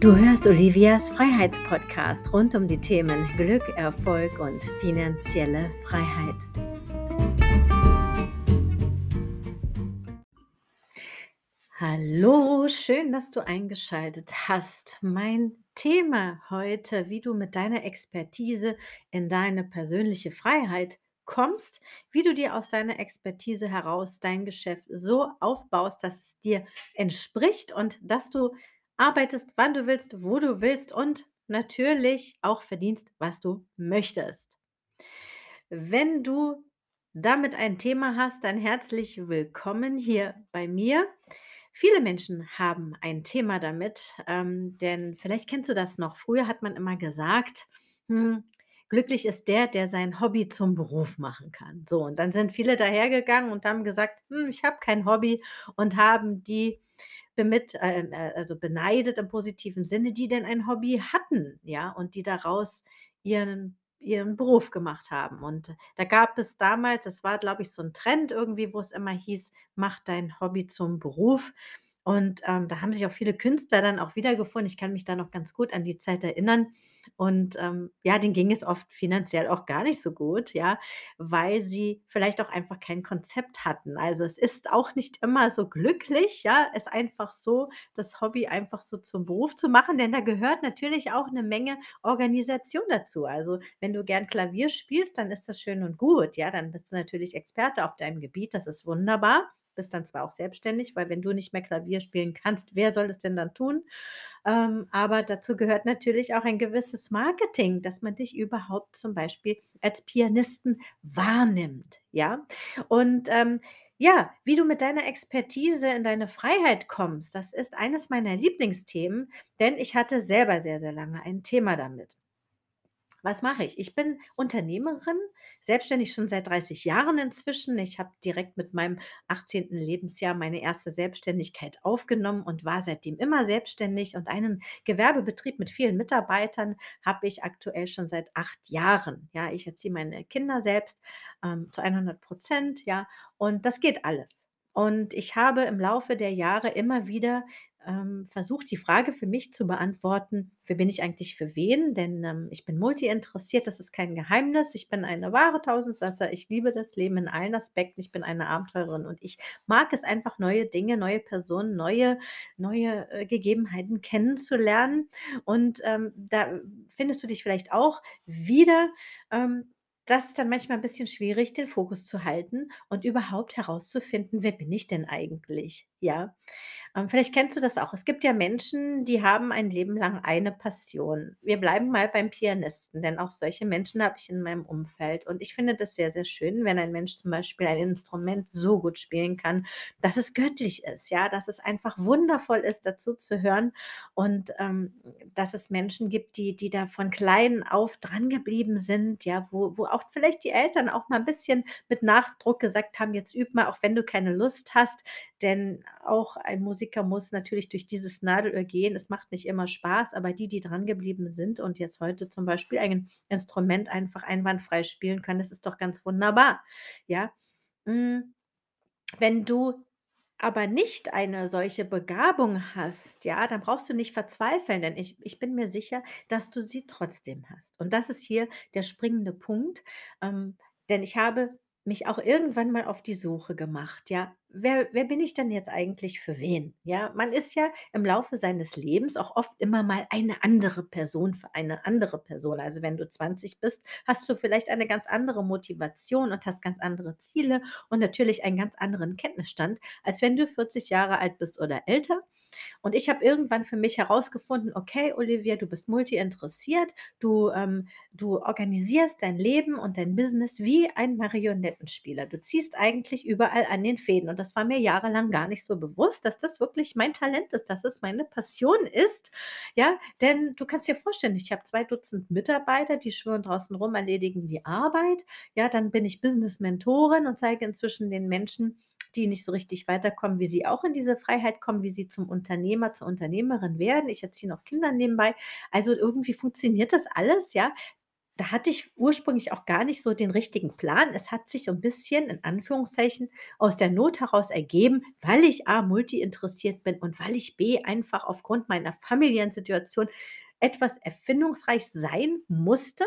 Du hörst Olivias Freiheitspodcast rund um die Themen Glück, Erfolg und finanzielle Freiheit. Hallo, schön, dass du eingeschaltet hast. Mein Thema heute, wie du mit deiner Expertise in deine persönliche Freiheit kommst, wie du dir aus deiner Expertise heraus dein Geschäft so aufbaust, dass es dir entspricht und dass du arbeitest, wann du willst, wo du willst und natürlich auch verdienst, was du möchtest. Wenn du damit ein Thema hast, dann herzlich willkommen hier bei mir. Viele Menschen haben ein Thema damit, ähm, denn vielleicht kennst du das noch. Früher hat man immer gesagt, hm, glücklich ist der, der sein Hobby zum Beruf machen kann. So, und dann sind viele dahergegangen und haben gesagt, hm, ich habe kein Hobby und haben die bemit äh, äh, also beneidet im positiven Sinne, die denn ein Hobby hatten, ja, und die daraus ihren ihren Beruf gemacht haben. Und da gab es damals das war, glaube ich, so 'n Trend irgendwie, wo es immer hieß: „Mach dein Hobby zum Beruf.“ Und, ähm, da haben sich auch viele Künstler dann auch wiedergefunden. Ich kann mich da noch ganz gut an die Zeit erinnern. Und, ähm, ja, denen ging es oft finanziell auch gar nicht so gut, ja, weil sie vielleicht auch einfach kein Konzept hatten. Also, es ist auch nicht immer so glücklich, ja, es einfach so das Hobby einfach so zum Beruf zu machen, denn da gehört natürlich auch 'ne Menge Organisation dazu. Also, wenn du gern Klavier spielst, dann ist das schön und gut, ja, dann bist du natürlich Experte auf deinem Gebiet, das ist wunderbar. Bist dann zwar auch selbstständig, weil wenn du nicht mehr Klavier spielen kannst, wer soll das denn dann tun? Ähm, aber dazu gehört natürlich auch ein gewisses Marketing, dass man dich überhaupt zum Beispiel als Pianisten wahrnimmt, ja? Und, ähm, ja, wie du mit deiner Expertise in deine Freiheit kommst, das ist eines meiner Lieblingsthemen, denn ich hatte selber sehr, sehr lange ein Thema damit. Was mache ich? Ich bin Unternehmerin, selbstständig schon seit 30 Jahren inzwischen. Ich habe direkt mit meinem 18. Lebensjahr meine erste Selbstständigkeit aufgenommen und war seitdem immer selbstständig und einen Gewerbebetrieb mit vielen Mitarbeitern habe ich aktuell schon seit 8 Jahren. Ja, ich erziehe meine Kinder selbst, ähm, zu 100 %, ja, und das geht alles. Und ich habe im Laufe der Jahre immer wieder, ähm, versucht, die Frage für mich zu beantworten: „Wer bin ich eigentlich für wen?“ Denn, ähm, ich bin multi-interessiert, das ist kein Geheimnis. Ich bin eine wahre Tausendsasser. Ich liebe das Leben in allen Aspekten. Ich bin eine Abenteurerin und ich mag es einfach, neue Dinge, neue Personen, neue neue, äh, Gegebenheiten kennenzulernen. Und, ähm, da findest du dich vielleicht auch wieder. Ähm, das ist dann manchmal 'n bisschen schwierig, den Fokus zu halten und überhaupt herauszufinden: „Wer bin ich denn eigentlich?“ Ja? Ähm, vielleicht kennst du das auch. Es gibt ja Menschen, die haben ein Leben lang eine Passion. Wir bleiben mal beim Pianisten, denn auch solche Menschen habe ich in meinem Umfeld. Und ich finde das sehr, sehr schön, wenn ein Mensch zum Beispiel ein Instrument so gut spielen kann, dass es göttlich ist, ja, dass es einfach wundervoll ist, dazu zu hören und, ähm, dass es Menschen gibt, die die da von klein auf drangeblieben sind, ja, wo wo auch vielleicht die Eltern auch mal 'n bisschen mit Nachdruck gesagt haben: „Jetzt übe mal, auch wenn du keine Lust hast.“ Denn auch ein Musiker muss natürlich durch dieses Nadelöhr gehen. Es macht nicht immer Spaß, aber die, die drangeblieben sind und jetzt heute zum Beispiel ein Instrument einfach einwandfrei spielen können, das ist doch ganz wunderbar, ja? Hm, wenn du aber nicht eine solche Begabung hast, ja, dann brauchst du nicht verzweifeln, denn ich ich bin mir sicher, dass du sie trotzdem hast. Und das ist hier der springende Punkt, ähm, denn ich habe mich auch irgendwann mal auf die Suche gemacht, ja. Wer wer bin ich denn jetzt eigentlich für wen, ja? Man ist ja im Laufe seines Lebens auch oft immer mal eine andere Person für eine andere Person. Also, wenn du 20 bist, hast du vielleicht eine ganz andere Motivation und hast ganz andere Ziele und natürlich einen ganz anderen Kenntnisstand, als wenn du 40 Jahre alt bist oder älter. Und ich habe irgendwann für mich herausgefunden: „Okay, Olivia, du bist multi-interessiert. Du, ähm du organisierst dein Leben und dein Business wie ein Marionettenspieler. Du ziehst eigentlich überall an den Fäden.“ Und das war mir jahrelang gar nicht so bewusst, dass das wirklich mein Talent ist, dass es meine Passion ist, ja? Denn du kannst dir vorstellen, ich habe 2 Dutzend Mitarbeiter, die schwirren draußen rum, erledigen die Arbeit. Ja, dann bin ich Business-Mentorin und zeige inzwischen den Menschen, die nicht so richtig weiterkommen, wie sie auch in diese Freiheit kommen, wie sie zum Unternehmer, zur Unternehmerin werden. Ich erziehe noch Kinder nebenbei. Also, irgendwie funktioniert das alles, ja, da hatte ich ursprünglich auch gar nicht so den richtigen Plan. Es hat sich so 'n bisschen in Anführungszeichen aus der Not heraus ergeben, weil ich A multi-interessiert bin und weil ich B einfach aufgrund meiner familiären Situation etwas erfindungsreich sein musste.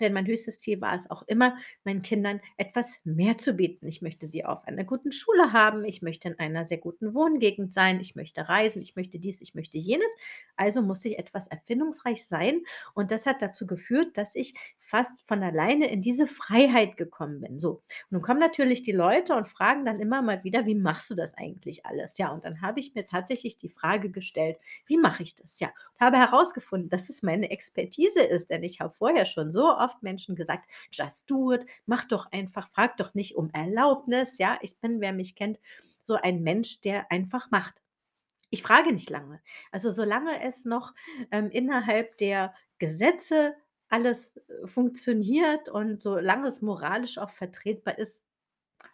Denn mein höchstes Ziel war es auch immer, meinen Kindern etwas mehr zu bieten. Ich möchte sie auf einer guten Schule haben, ich möchte in einer sehr guten Wohngegend sein, ich möchte reisen, ich möchte dies, ich möchte jenes. Also musste ich etwas erfindungsreich sein und das hat dazu geführt, dass ich fast von alleine in diese Freiheit gekommen bin. So, nun kommen natürlich die Leute und fragen dann immer mal wieder: „Wie machst du das eigentlich alles?“ Ja, und dann habe ich mir tatsächlich die Frage gestellt: „Wie mache ich das?“ Ja, und habe herausgefunden, dass es meine Expertise ist, denn ich habe vorher schon so oft Menschen gesagt: „Just do it, mach doch einfach, frag doch nicht um Erlaubnis.“ Ja, ich bin, wer mich kennt, so ein Mensch, der einfach macht. Ich frage nicht lange. Also, solange es noch, ähm, innerhalb der Gesetze alles, äh, funktioniert und solange es moralisch auch vertretbar ist,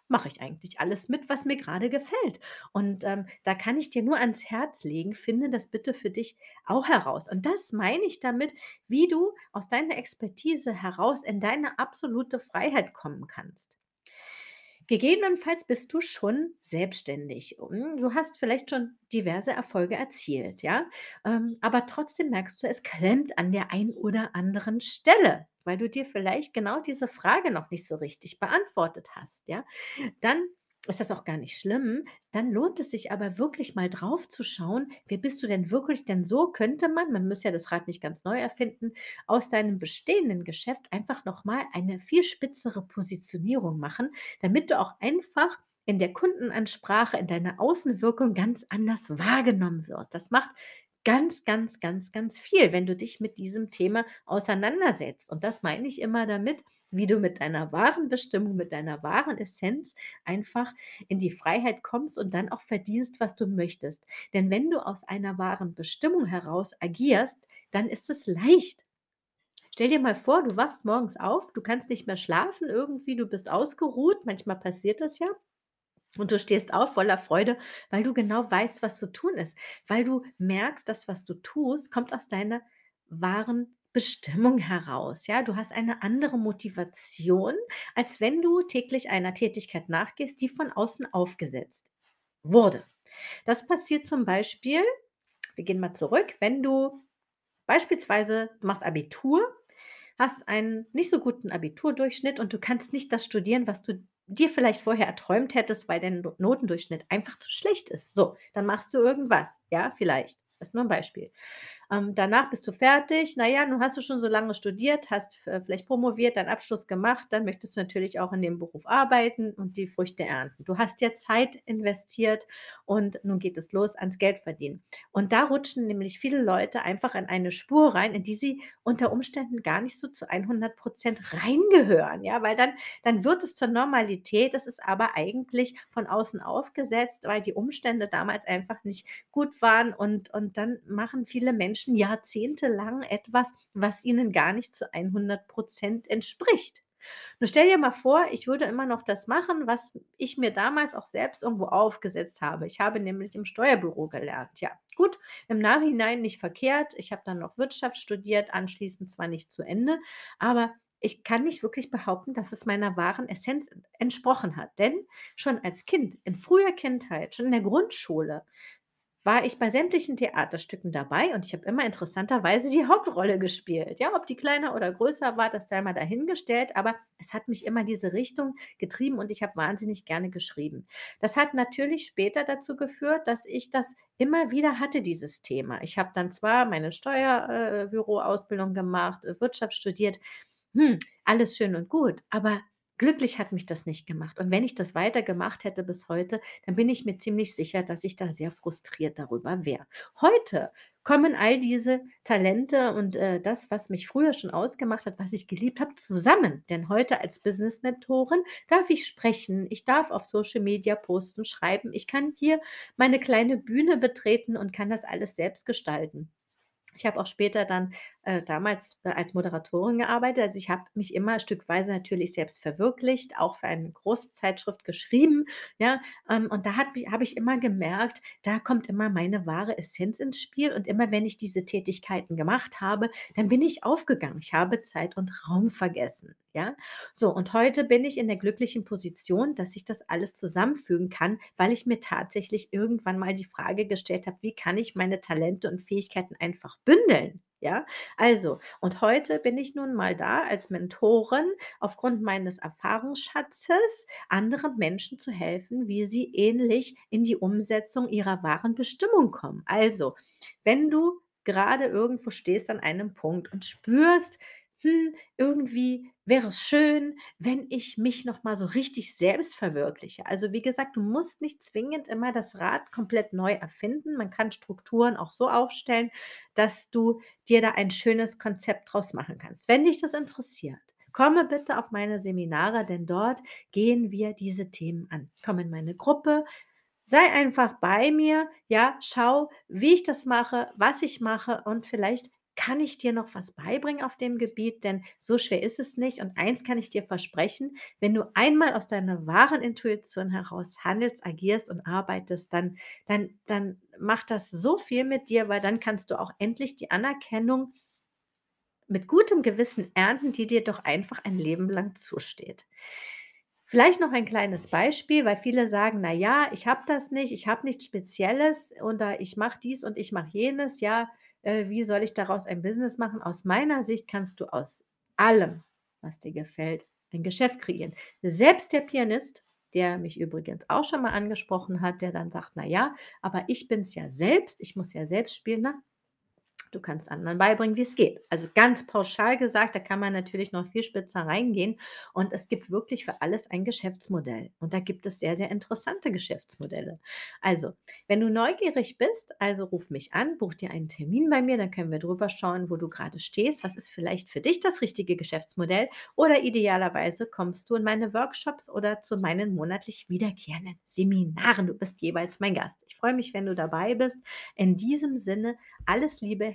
mache ich eigentlich alles mit, was mir grade gefällt. Und, ähm, da kann ich dir nur ans Herz legen, finde das bitte für dich auch heraus. Und das meine ich damit, wie du aus deiner Expertise heraus in deine absolute Freiheit kommen kannst. Gegebenenfalls bist du schon selbstständig. Hm, du hast vielleicht schon diverse Erfolge erzielt, ja? Ähm, aber trotzdem merkst du, es klemmt an der ein oder anderen Stelle, weil du dir vielleicht genau diese Frage noch nicht so richtig beantwortet hast, ja? Dann ist das auch gar nicht schlimm. Dann lohnt es sich aber wirklich mal drauf zu schauen, wer bist du denn wirklich? Denn so könnte man man muss ja das Rad nicht ganz neu erfinden, aus deinem bestehenden Geschäft einfach noch mal eine viel spitzere Positionierung machen, damit du auch einfach in der Kundenansprache, in deiner Außenwirkung ganz anders wahrgenommen wirst. Das macht ganz, ganz, ganz, ganz viel, wenn du dich mit diesem Thema auseinandersetzt. Und das meine ich immer damit, wie du mit deiner wahren Bestimmung, mit deiner wahren Essenz einfach in die Freiheit kommst und dann auch verdienst, was du möchtest. Denn wenn du aus einer wahren Bestimmung heraus agierst, dann ist es leicht. Stell dir mal vor, du wachst morgens auf, du kannst nicht mehr schlafen irgendwie, du bist ausgeruht, manchmal passiert das ja. Und du stehst auf voller Freude, weil du genau weißt, was zu tun ist. Weil du merkst, das, was du tust, kommt aus deiner wahren Bestimmung heraus, ja? Du hast eine andere Motivation, als wenn du täglich einer Tätigkeit nachgehst, die von außen aufgesetzt wurde. Das passiert zum Beispiel wir gehen mal zurück, wenn du beispielsweise du machst Abitur, hast einen nicht so guten Abiturdurchschnitt und du kannst nicht das studieren, was du dir vielleicht vorher erträumt hättest, weil dein No Notendurchschnitt einfach zu schlecht ist. So, dann machst du irgendwas, ja, vielleicht. Das ist nur 'n Beispiel. Ähm, danach bist du fertig. Na ja, nun hast du schon so lange studiert, hast v vielleicht promoviert, deinen Abschluss gemacht, dann möchtest du natürlich auch in dem Beruf arbeiten und die Früchte ernten. Du hast ja Zeit investiert und nun geht es los ans Geldverdienen. Und da rutschen nämlich viele Leute einfach in eine Spur rein, in die sie unter Umständen gar nicht so zu 100 % reingehören, ja? Weil dann dann wird es zur Normalität, das ist aber eigentlich von außen aufgesetzt, weil die Umstände damals einfach nicht gut waren und und dann machen viele Menschen jahrzehntelang etwas, was ihnen gar nicht zu 100 % entspricht. Nun stell dir mal vor, ich würde immer noch das machen, was ich mir damals auch selbst irgendwo aufgesetzt habe. Ich habe nämlich im Steuerbüro gelernt. Ja, gut, im Nachhinein nicht verkehrt. Ich habe dann noch Wirtschaft studiert, anschließend zwar nicht zu Ende, aber ich kann nicht wirklich behaupten, dass es meiner wahren Essenz en entsprochen hat. Denn schon als Kind, in früher Kindheit, schon in der Grundschule, war ich bei sämtlichen Theaterstücken dabei und ich habe immer interessanterweise die Hauptrolle gespielt. Ja, ob die kleiner oder größer war, das sei mal dahingestellt, aber es hat mich immer diese Richtung getrieben und ich habe wahnsinnig gerne geschrieben. Das hat natürlich später dazu geführt, dass ich das immer wieder hatte, dieses Thema. Ich habe dann zwar meine Steuer äh, gemacht, äh, Wirtschaft studiert. Hm, alles schön und gut, aber glücklich hat mich das nicht gemacht. Und wenn ich das weitergemacht hätte bis heute, dann bin ich mir ziemlich sicher, dass ich da sehr frustriert darüber wäre. Heute kommen all diese Talente und, äh, das, was mich früher schon ausgemacht hat, was ich geliebt habe, zusammen. Denn heute als Business-Mentorin darf ich sprechen, ich darf auf Social Media posten, schreiben. Ich kann hier meine kleine Bühne betreten und kann das alles selbst gestalten. Ich habe auch später dann, äh, damals, äh, als Moderatorin gearbeitet. Also, ich habe mich immer stückweise natürlich selbst verwirklicht, auch für eine große Zeitschrift geschrieben, ja? Ähm, und da habe ich immer gemerkt, da kommt immer meine wahre Essenz ins Spiel und immer wenn ich diese Tätigkeiten gemacht habe, dann bin ich aufgegangen. Ich habe Zeit und Raum vergessen, ja? So, und heute bin ich in der glücklichen Position, dass ich das alles zusammenfügen kann, weil ich mir tatsächlich irgendwann mal die Frage gestellt habe: „Wie kann ich meine Talente und Fähigkeiten einfach bündeln?“ Ja? Also, und heute bin ich nun mal da als Mentorin aufgrund meines Erfahrungsschatzes, anderen Menschen zu helfen, wie sie ähnlich in die Umsetzung ihrer wahren Bestimmung kommen. Also, wenn du grade irgendwo stehst an einem Punkt und spürst: „Hm, irgendwie wäre es schön, wenn ich mich noch mal so richtig selbst verwirkliche.“ Also, wie gesagt, du musst nicht zwingend immer das Rad komplett neu erfinden. Man kann Strukturen auch so aufstellen, dass du dir da ein schönes Konzept draus machen kannst. Wenn dich das interessiert, komme bitte auf meine Seminare, denn dort gehen wir diese Themen an. Komm in meine Gruppe, sei einfach bei mir, ja? Schau, wie ich das mache, was ich mache und vielleicht kann ich dir noch was beibringen auf dem Gebiet, denn so schwer ist es nicht. Und eins kann ich dir versprechen: Wenn du einmal aus deiner wahren Intuition heraus handelst, agierst und arbeitest, dann dann dann macht das so viel mit dir, weil dann kannst du auch endlich die Anerkennung mit gutem Gewissen ernten, die dir doch einfach ein Leben lang zusteht. Vielleicht noch ein kleines Beispiel, weil viele sagen: „Na ja, ich habe das nicht, ich habe nichts Spezielles oder ich mache dies und ich mache jenes. Ja, äh, wie soll ich daraus ein Business machen?“ Aus meiner Sicht kannst du aus allem, was dir gefällt, ein Geschäft kreieren. Selbst der Pianist, der mich übrigens auch schon mal angesprochen hat, der dann sagt: „Na ja, aber ich bin's ja selbst, ich muss ja selbst spielen.“ Na, du kannst anderen beibringen, wie's geht. Also, ganz pauschal gesagt, da kann man natürlich noch viel spitzer reingehen und es gibt wirklich für alles ein Geschäftsmodell und da gibt es sehr, sehr interessante Geschäftsmodelle. Also, wenn du neugierig bist, also ruf mich an, buch dir einen Termin bei mir, dann können wir drüber schauen, wo du grade stehst. Was ist vielleicht für dich das richtige Geschäftsmodell oder idealerweise kommst du in meine Workshops oder zu meinen monatlich wiederkehrenden Seminaren. Du bist jeweils mein Gast. Ich freue mich, wenn du dabei bist. In diesem Sinne, alles Liebe,